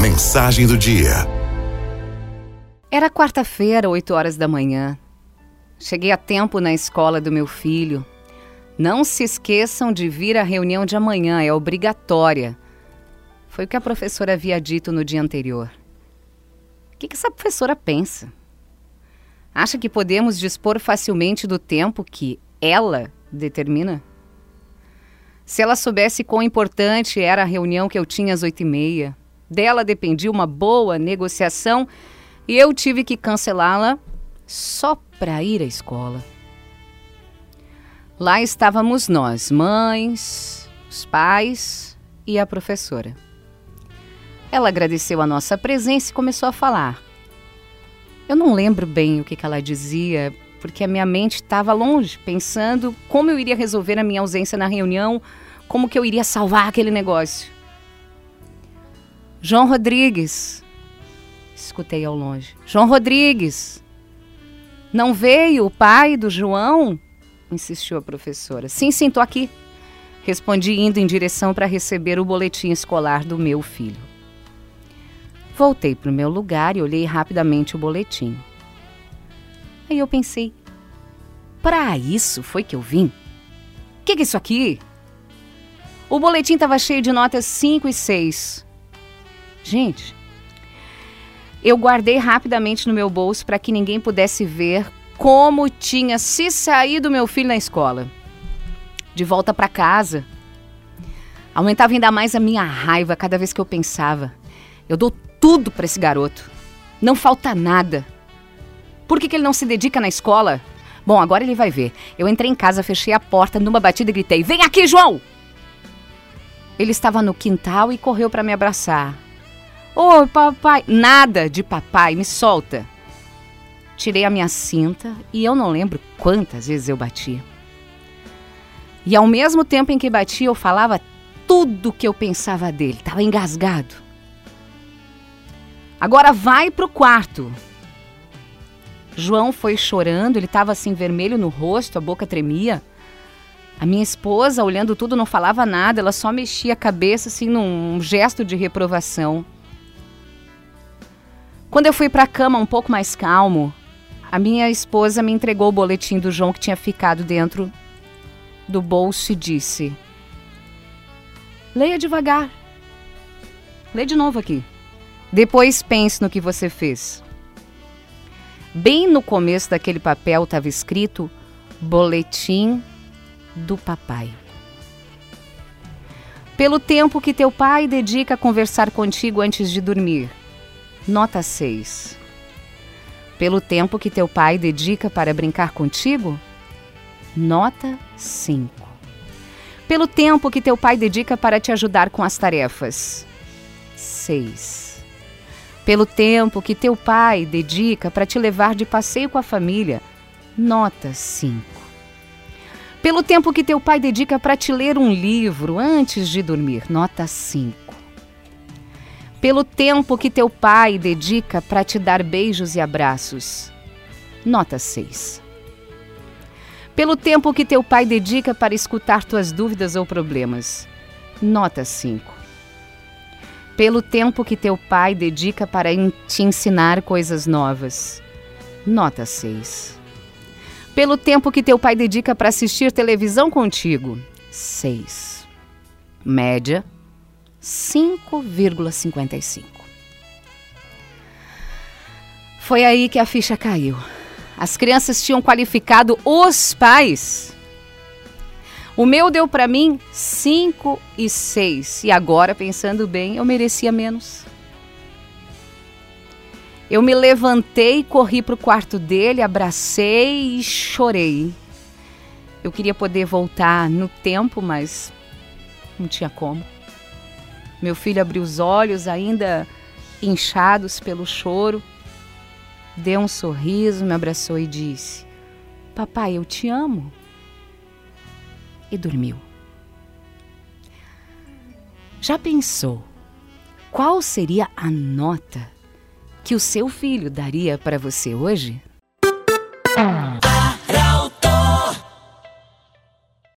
Mensagem do dia. Era quarta-feira, 8 horas da manhã. Cheguei a tempo na escola do meu filho. Não se esqueçam de vir à reunião de amanhã, é obrigatória. Foi o que a professora havia dito no dia anterior. O que, que essa professora pensa? Acha que podemos dispor facilmente do tempo que ela determina? Se ela soubesse quão importante era a reunião que eu tinha às oito e meia, dela dependia uma boa negociação e eu tive que cancelá-la só para ir à escola. Lá estávamos nós, mães, os pais e a professora. Ela agradeceu a nossa presença e começou a falar. Eu não lembro bem o que, que ela dizia, porque a minha mente estava longe, pensando como eu iria resolver a minha ausência na reunião, como que eu iria salvar aquele negócio. João Rodrigues, escutei ao longe. João Rodrigues, não veio o pai do João? insistiu a professora. Sim, sim, tô aqui. Respondi indo em direção para receber o boletim escolar do meu filho. Voltei para o meu lugar e olhei rapidamente o boletim. Aí eu pensei: para isso foi que eu vim? O que, que é isso aqui? O boletim estava cheio de notas 5 e 6. Gente, eu guardei rapidamente no meu bolso para que ninguém pudesse ver como tinha se saído meu filho na escola. De volta para casa, aumentava ainda mais a minha raiva cada vez que eu pensava. Eu dou tudo para esse garoto. Não falta nada. Por que, que ele não se dedica na escola? Bom, agora ele vai ver. Eu entrei em casa, fechei a porta numa batida e gritei: Vem aqui, João! Ele estava no quintal e correu para me abraçar. Oi, papai. Nada de papai, me solta. Tirei a minha cinta e eu não lembro quantas vezes eu bati. E ao mesmo tempo em que batia, eu falava tudo o que eu pensava dele. Estava engasgado. Agora vai pro quarto. João foi chorando, ele estava assim vermelho no rosto, a boca tremia. A minha esposa, olhando tudo, não falava nada, ela só mexia a cabeça assim num gesto de reprovação. Quando eu fui para a cama um pouco mais calmo, a minha esposa me entregou o boletim do João que tinha ficado dentro do bolso e disse: Leia devagar. Lê de novo aqui. Depois pense no que você fez. Bem no começo daquele papel estava escrito Boletim do Papai. Pelo tempo que teu pai dedica a conversar contigo antes de dormir Nota 6. Pelo tempo que teu pai dedica para brincar contigo? Nota 5. Pelo tempo que teu pai dedica para te ajudar com as tarefas? 6. Pelo tempo que teu pai dedica para te levar de passeio com a família? Nota 5. Pelo tempo que teu pai dedica para te ler um livro antes de dormir? Nota 5 pelo tempo que teu pai dedica para te dar beijos e abraços. Nota 6. Pelo tempo que teu pai dedica para escutar tuas dúvidas ou problemas. Nota 5. Pelo tempo que teu pai dedica para te ensinar coisas novas. Nota 6. Pelo tempo que teu pai dedica para assistir televisão contigo. 6. Média 5,55. Foi aí que a ficha caiu. As crianças tinham qualificado os pais. O meu deu para mim 5 e 6. E agora, pensando bem, eu merecia menos. Eu me levantei, corri para o quarto dele, abracei e chorei. Eu queria poder voltar no tempo, mas não tinha como. Meu filho abriu os olhos, ainda inchados pelo choro, deu um sorriso, me abraçou e disse: Papai, eu te amo. E dormiu. Já pensou qual seria a nota que o seu filho daria para você hoje?